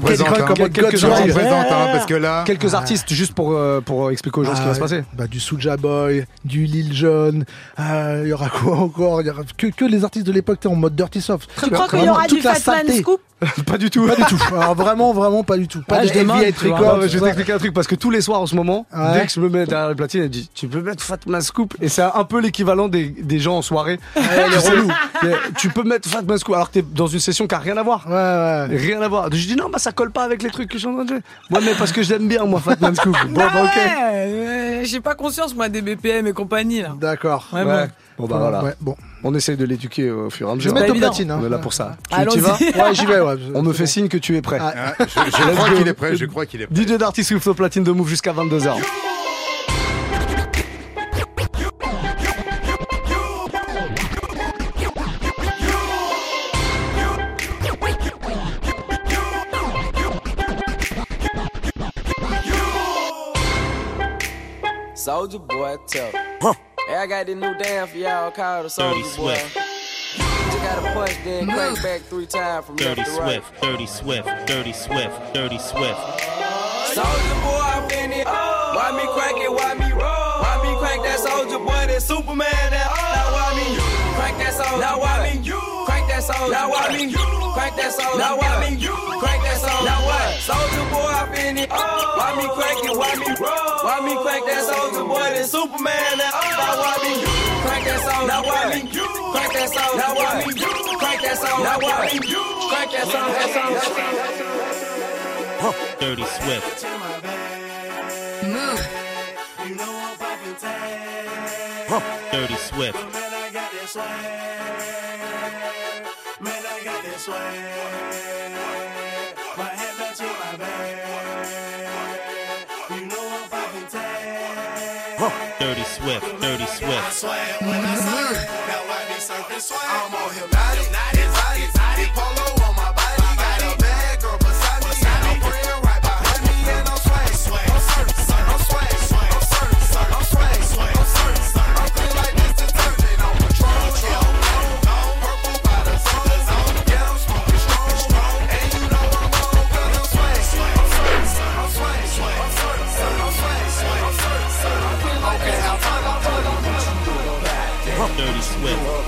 Quelques hein, parce que là, Quelques artistes, juste pour, euh, pour expliquer aux gens ce qui va se passer. bah, du Soulja Boy, du Lil Jon, euh, il y aura quoi encore? Il y aura que, que les artistes de l'époque t'es en mode Dirty Soft. Tu crois qu'il y aura toute du la Fatman. Scoop pas du tout. Pas du tout. Alors vraiment, vraiment pas du tout. Pas Ah, de je demande. Ouais, ouais, je vais t'expliquer un truc parce que tous les soirs en ce moment, Ouais. dès que je me mets derrière les platines, elle dit Tu peux mettre Fatman Scoop? Et c'est un peu l'équivalent des, des gens en soirée. les relous. Mais Tu peux mettre Fatman Scoop alors que t'es dans une session qui a rien à voir. Ouais, ouais. Rien à voir. Je dis non, bah ça colle pas avec les trucs que je suis en train de faire. Moi, mais parce que j'aime bien, moi, Fatman Scoop. Bon, bah, ok. Ouais, j'ai pas conscience, moi, des BPM et compagnie, là. D'accord. Ouais, Ouais. bon. Bon, bah voilà. Ouais, bon. On essaye de l'éduquer au fur et à Je mesure. vais mettre platine. hein. On est là pour ça. Tu, Allons-y. tu vas Ouais, j'y vais, ouais. On me fait bon. signe que tu es prêt. Ah. je, je crois qu'il est prêt, je crois qu'il est prêt. DJ Darty au platine de Move jusqu'à 22h. Soldier boy, tell. Hey, I got this new dance for y'all called the Soldier boy. Just gotta push, then crank back three times from Dirty left to right. Swift, Dirty Swift, Dirty Swift, Dirty Swift. Soldier boy, I'm in it. Why me crank it? Why me roll? Why me crank that soldier boy? That Superman? That oh, now why me crank that soldier? Now why soul. Now what? me, crank that soul. Now what? me, you crank that soul. Now what? Soldier boy, I been it. Oh. Why me crank it? Why me roll? Why me crank that soldier boy? Then Superman. Now oh. Now what? I you crank that soul. Now what? me, you crank that soul. Now what? me, you crank that soul. Now what? me, mean, you crank that soul. That soul. That soul. Huh. Dirty Swift. Move. You know I'm poppin' tag. Huh. Dirty Swift. But man, I got that sway. My head back to my bed. You know I'm popping tag. Huh. Dirty Swift, Dirty Swift. I swear when I now I be surfing. I'm on hypnotic. Dirty Swift.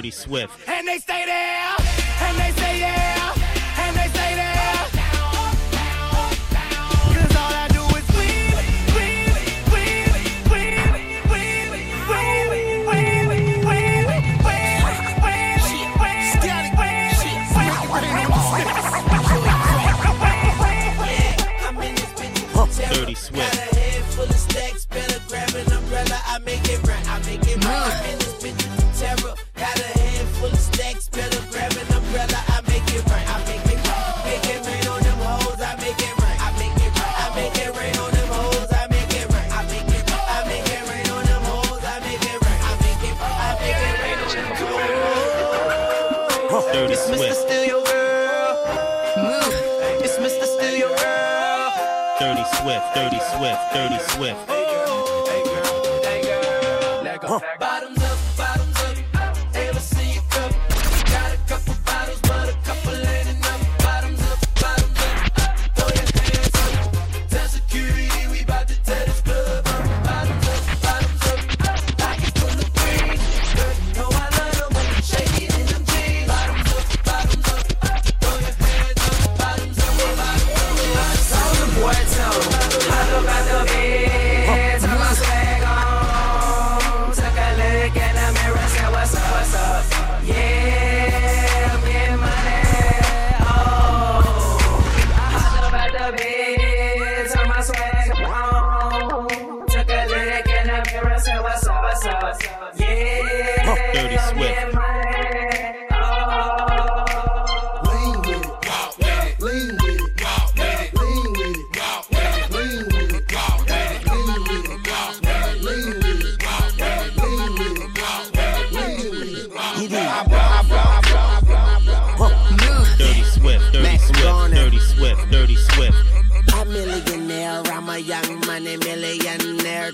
Dirty Swift. And they say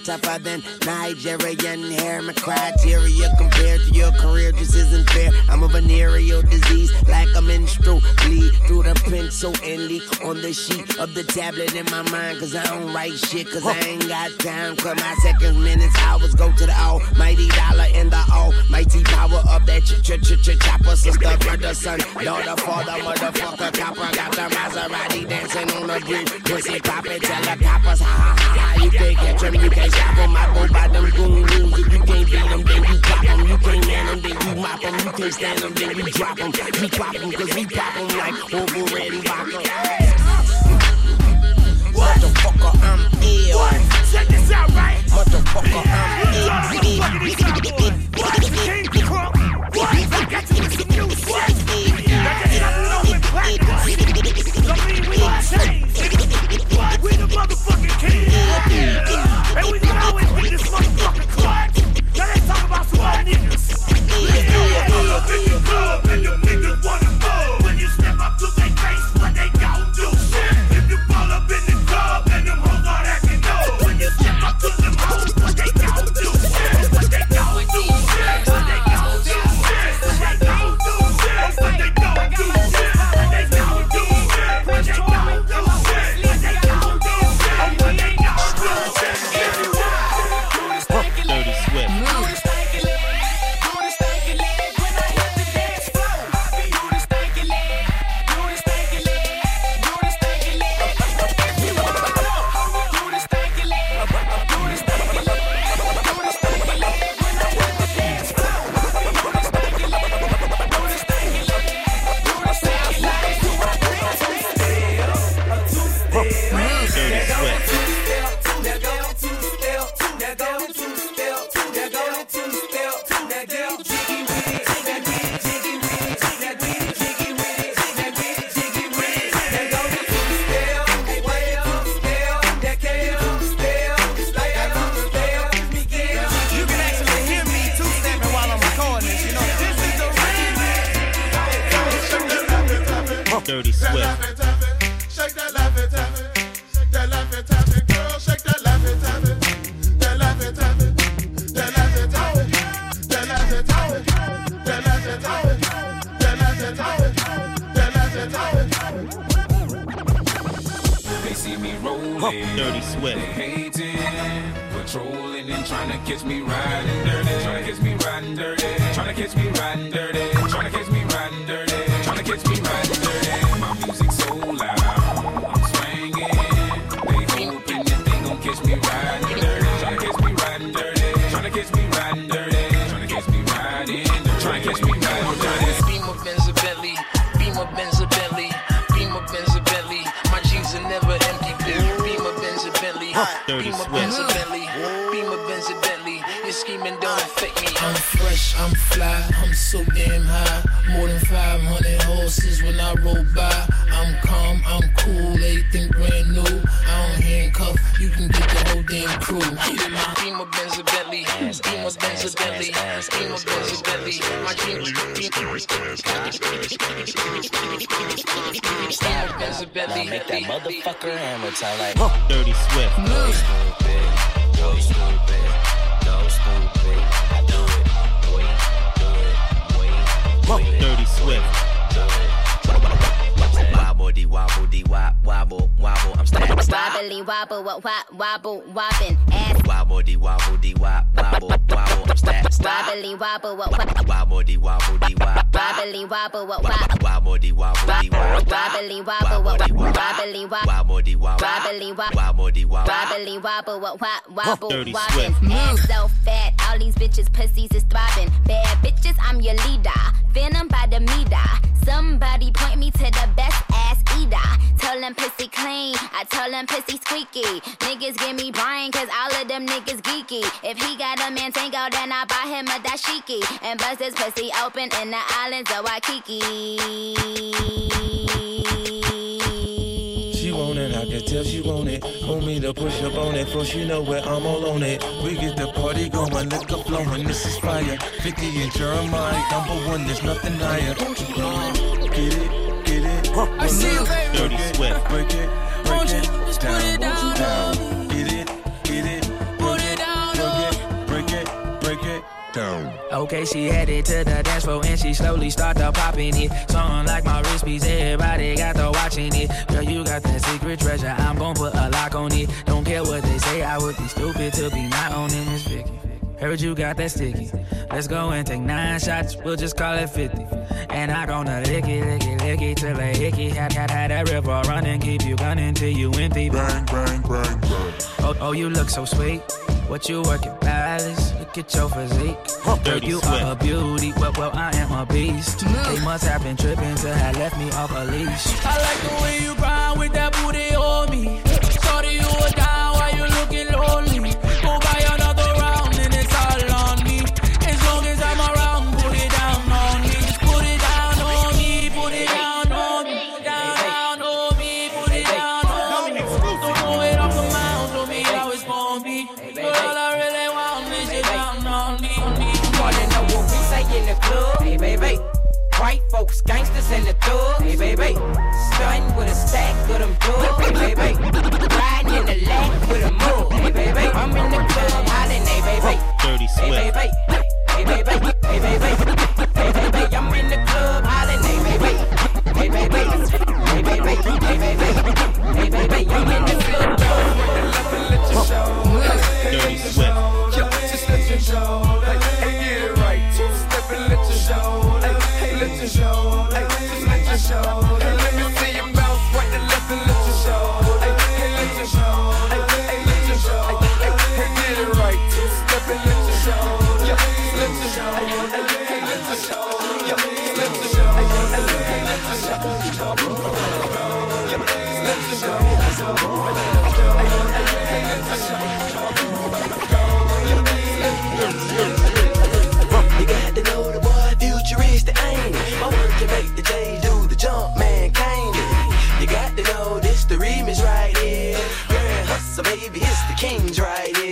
tougher than Nigerian hair. My criteria compared to your career just isn't fair. I'm a venereal disease, like a menstrual bleed through the pencil and leak on the sheet of the tablet in my mind. Cause I don't write shit, cause I ain't got time. Cause my seconds, minutes, hours go to the almighty dollar and the almighty power of that ch ch ch ch chopper. Sister, brother, son, daughter, father, motherfucker, copper. Got the Maserati dancing on the bridge. Pussy poppin', tell the coppers, ha ha ha ha. You can't catch him, you can't stop them. I go by them goon rules. If you can't beat them, then you pop them. You can't man them, then you mop them. You can't stand them, then you drop them. We pop them, cause we pop them like over red and vodka. Motherfucker, I'm ill. What? Check this out, right? Motherfucker, I'm ill. What? King Crook. What? I got you confused. What? I got What? practice. Don't mean we don't change. We the motherfucking king. And we Dirty Swift. Dirty Swift. Hating, patrolling and trying to catch me riding dirty. Trying to catch me riding dirty. Trying to catch me riding dirty. Trying to catch me gets me right. My music so loud, I'm swinging. They they catch me riding dirty. Tryna catch me riding dirty. Tryna catch me riding dirty. Tryna catch me riding. Tryna catch me riding dirty. Beam up Bentley. Beam up Benz Bentley. Beam up Benz Bentley. My jeans are never empty. Bentley. Bentley. Your scheming don't affect me. I'm fresh, I'm fly, I'm so damn high. More than 500 horses when I roll by. I'm calm, I'm cool, everything brand new. I don't handcuff, you can get the whole damn crew. Beamer Benz a Bentley, Beamer Benz a Bentley, Beamer Benz a Bentley. My jeans, Beamer Benz a Bentley. Now make that motherfucker hammer time like Dirty Swift. Go stupid, go stupid, Swift. Wobble dee wobble dee wop wobble wobble. I'm stacking Wobbly wobble, wop, wop, wobble, wobbin', ass. Wobble dee wobble dee wop wobble wobble. I'm stacking Wobbly wobble, wop, wop, Wobble dee wobble dee wop wobbly wobble, wop, wop. wobble dee wobble dee wop Wobbly wobble, wop, wop, wobbly wop, wobble dee wop wobbly wop, wobble dee wop. wobbly wobble, wop, wop, wobble, Dirty wobbin', Swift. ass so fat, all these bitches pussies is throbbing. Bad bitches, I'm your leader. Venom by the meter. Somebody point me to the best ass eater. Tell them pussy clean, I tell them pussy squeaky. Niggas give me Brian, cause all of them niggas geeky. If he got a man tango, then I buy him a dashiki. And bust his pussy open in the islands of Waikiki. She want it, I can tell she want it. Want me to push up on it, for she know where I'm all on it. We get the party going, liquor flowing, this is fire. 50 and Jeremiah, number one, there's nothing higher. Get it, get it. I see you, baby. Dirty Swift. Break it, break it, just put it down, down. Get it, get it. Put it down, Break it, break it down. Okay, she headed to the dance floor and she slowly start to popping it. Song like my wrist piece, everybody got to watching it. Girl, you got that secret treasure, I'm gon' put a lock on it. Don't care what they say, I would be stupid to be not owning this Vicky. Heard you got that sticky. Let's go and take nine shots, we'll just call it 50. And I gonna lick it, lick it, lick it till a hickey. Had, had, had that river running, keep you gunning till you empty. Bang, bang, bang, bang. Oh, oh, you look so sweet. What you working, palace? Look at your physique. Girl, you Swift. are a beauty. Well, well, I am a beast. They must have been tripping to have left me off a leash. I like the way you grind with that booty on me. White gangsters, and the thugs. Hey, baby. Stunting with a stack of them drugs. Hey, baby. Riding in the lag with a mug. Hey, baby. I'm in the club hollering. Hey, baby. Dirty Hey, baby. Hey, baby. Hey, baby. Hey, baby. I'm in the club hollering. Hey, baby. Hey, baby. Hey, baby. Hey, baby. Hey, baby. I'm in the club. Dirty Swift. Kings right here.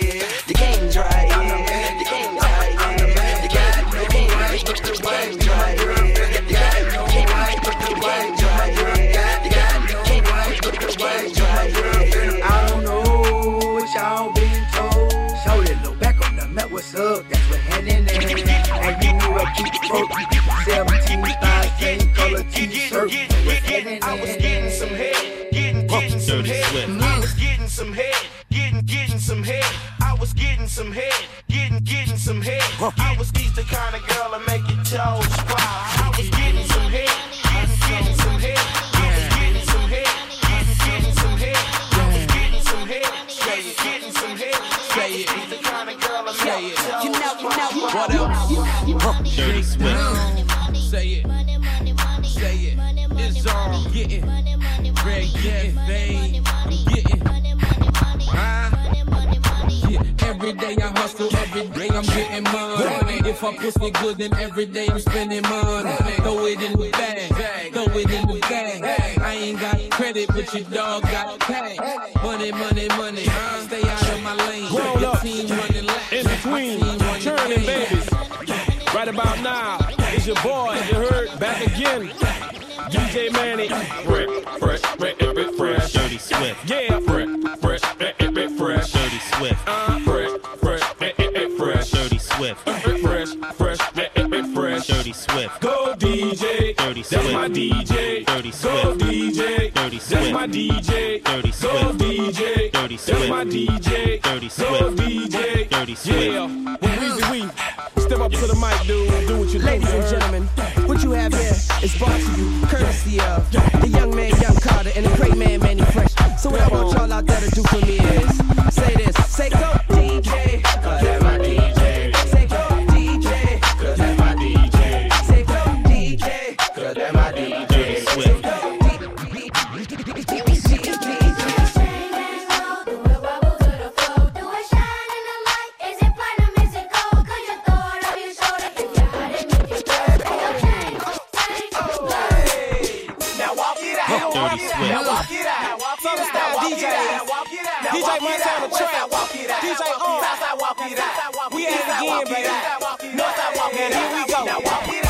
pussy good and every day I'm spending money. Throw it in the bag, throw it in the bag. I ain't got credit, but your dog got tag. Money, money, money. Stay out of my lane. Grown up, in between, turning babies. Right about now, it's your boy. you, ladies and gentlemen. What you have here is brought to you courtesy of the young man, Young Carter, and the great man, Manny Fresh. So what I want y'all out there to do for me is out. DJ Munz on the track. DJ out. We at it again, baby. Northside walk it out. Here we go.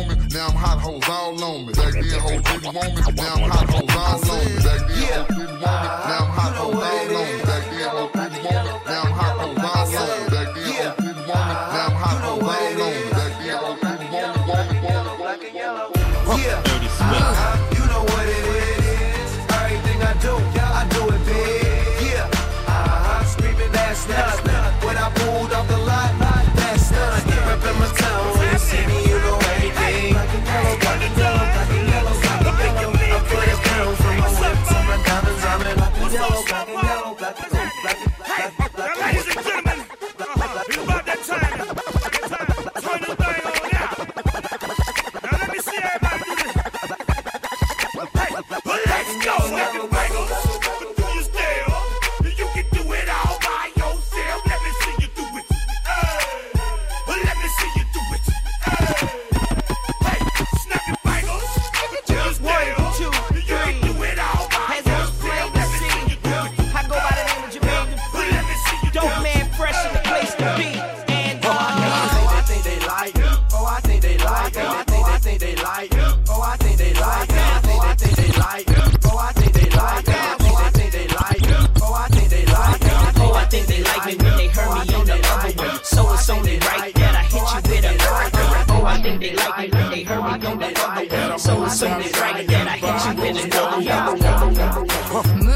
on me. Now I'm hot hoes all on me. Back then hoes didn't want me. Now I'm hot hoes all on me. Back then yeah.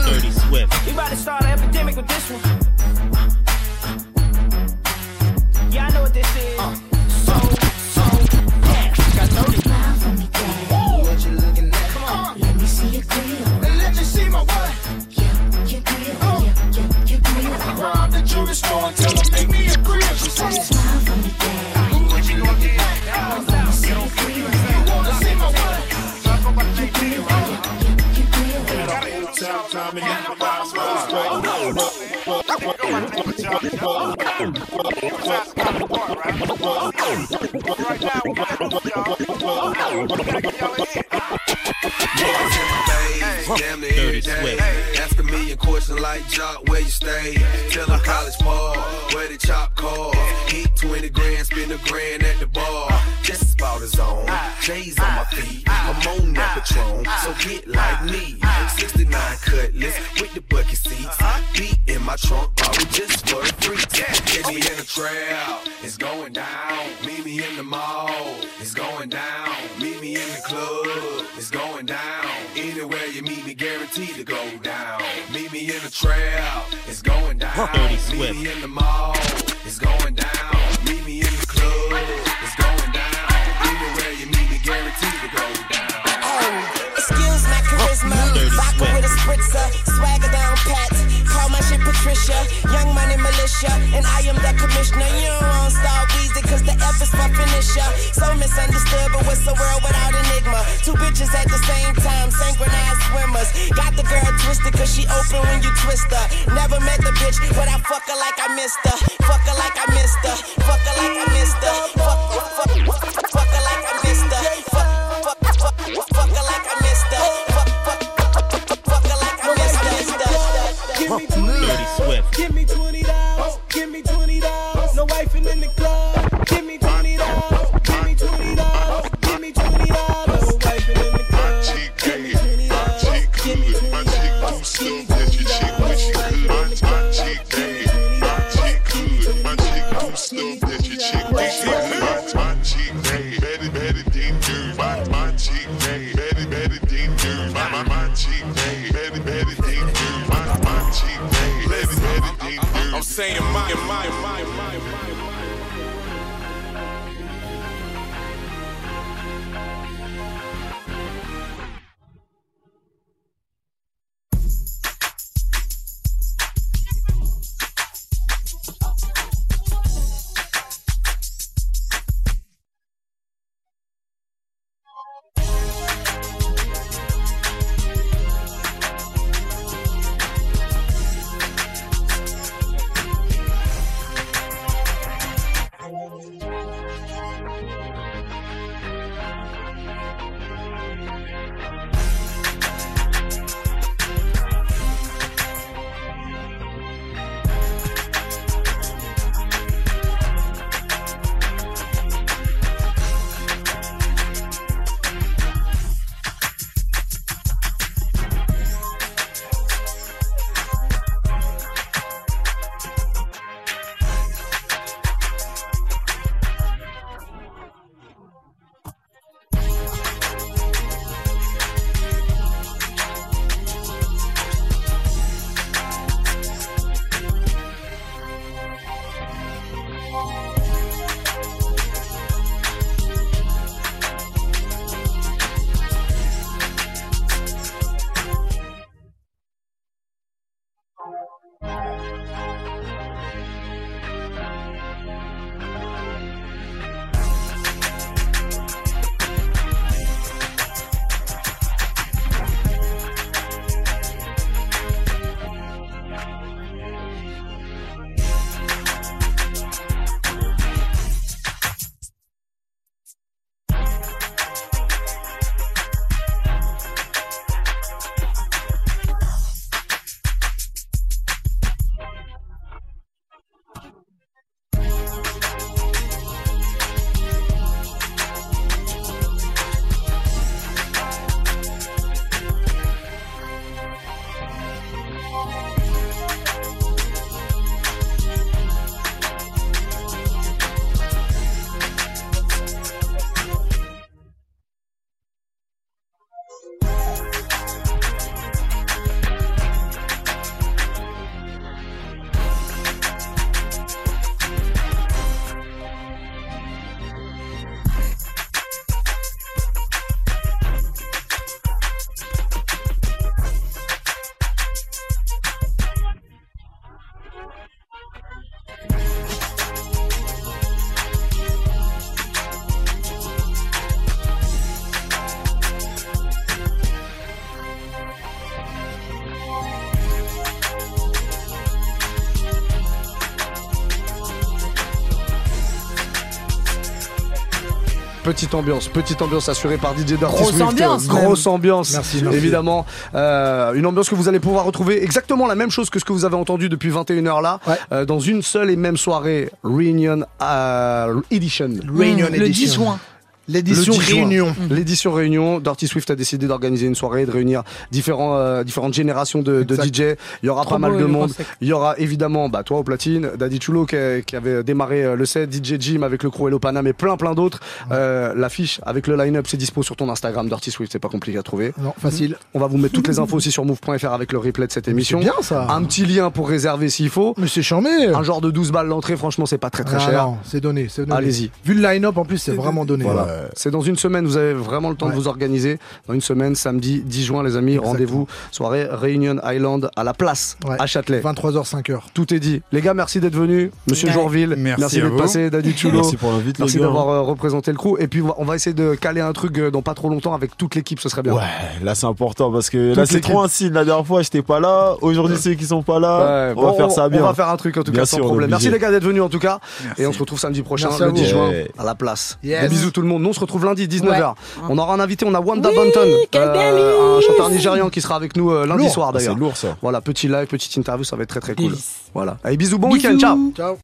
Dirty Swift. We about to start an epidemic with this one. nigga go out take a job. Yo, I'm out. Besides, I'm right? Damn near like Jock, where you stay? Tell them college ball, where the chop call. Hit 20 grand, spend a grand at the bar. Just about a zone. J's on my feet. I'm on that Patron, so get like me. 69 cutlass with the bucket seats. Beat in my trunk, bottle just for the freaks. Get me in the trail, it's going down. Meet me in the mall, it's going down. Meet me in the club, it's going down. Anywhere you meet me, guaranteed to go down. Meet me in the trail, it's going down. Meet me in the mall, it's going down. Meet me in the club, it's going down. Anywhere you meet me, guaranteed to go down. Oh, excuse my charisma. Vodka with a spritzer. Swagger down pat. Call my shit Patricia. Young money militia. And I am the commissioner. You don't want star Weezy cause the F is for finisher. So misunderstood, but what's the world without enigma? Two bitches at the same time. Synchronized swimmers. Got the girl twisted cause she open when you twist her. Never met the bitch, but I fuck her like I missed her. Fuck her like I missed her. Fuck her like I missed her. Fuck, fuck, fuck, fuck her Petite ambiance, petite ambiance assurée par DJ Dirty Grosse Swift. ambiance, Grosse ambiance, Merci, merci. évidemment. Euh, une ambiance que vous allez pouvoir retrouver exactement la même chose que ce que vous avez entendu depuis 21h là, euh, dans une seule et même soirée Reunion euh, Edition. 10 Edition. Le 10 juin. Réunion. L'édition Réunion. Dirty Swift a décidé d'organiser une soirée, de réunir différents, euh, différentes générations de. DJ. Il y aura Trop pas mal de monde. Il y aura évidemment, bah, toi au platine, Daddy Chulo qui, qui avait démarré euh, le set, DJ Jim avec le crew Hello Panam et plein plein d'autres. Euh, L'affiche avec le line-up, c'est dispo sur ton Instagram, Dirty Swift, c'est pas compliqué à trouver. Non, facile. On va vous mettre toutes les infos aussi sur move.fr avec le replay de cette émission. bien, ça. Un petit lien pour réserver s'il faut. Mais c'est charmé. Un genre de 12 balles l'entrée, franchement, c'est pas très très Ah cher. non, c'est donné, c'est donné. Allez-y. Vu le line-up en plus, c'est vraiment donné. Voilà. Ouais. C'est dans une semaine, vous avez vraiment le temps de vous organiser. Dans une semaine, samedi 10 juin, les amis, rendez-vous. Soirée Réunion Island à la place, Ouais. à Châtelet. 23h, 5h. Tout est dit. Les gars, merci d'être venus. Monsieur Ouais. Jourville, Merci à d'être passé. Daddy Chulo. Merci pour l'invite, les Merci d'avoir euh, représenté le crew. Et puis, on va- essayer de caler un truc euh, dans pas trop longtemps avec toute l'équipe, ce serait bien. Ouais, là c'est important parce que là c'est trop un signe. La dernière fois j'étais pas là, aujourd'hui c'est eux qui sont pas là. Ouais, on va faire ça bien. On va faire un truc en tout Bien cas sans sûr, problème. Merci les gars d'être venus en tout cas. Et on se retrouve samedi prochain, Merci à le vous. 10 juin, à la place. Des bisous tout le monde. Nous on se retrouve lundi 19h. Ouais. On aura un invité, on a Wanda Oui, Bunton, quel un chanteur nigérian qui sera avec nous euh, lundi Lourd. soir Ah, d'ailleurs. C'est lourd ça. Voilà, petit live, petite interview, ça va être très très cool. Voilà. Allez, bisous, bon week-end, ciao. Ciao.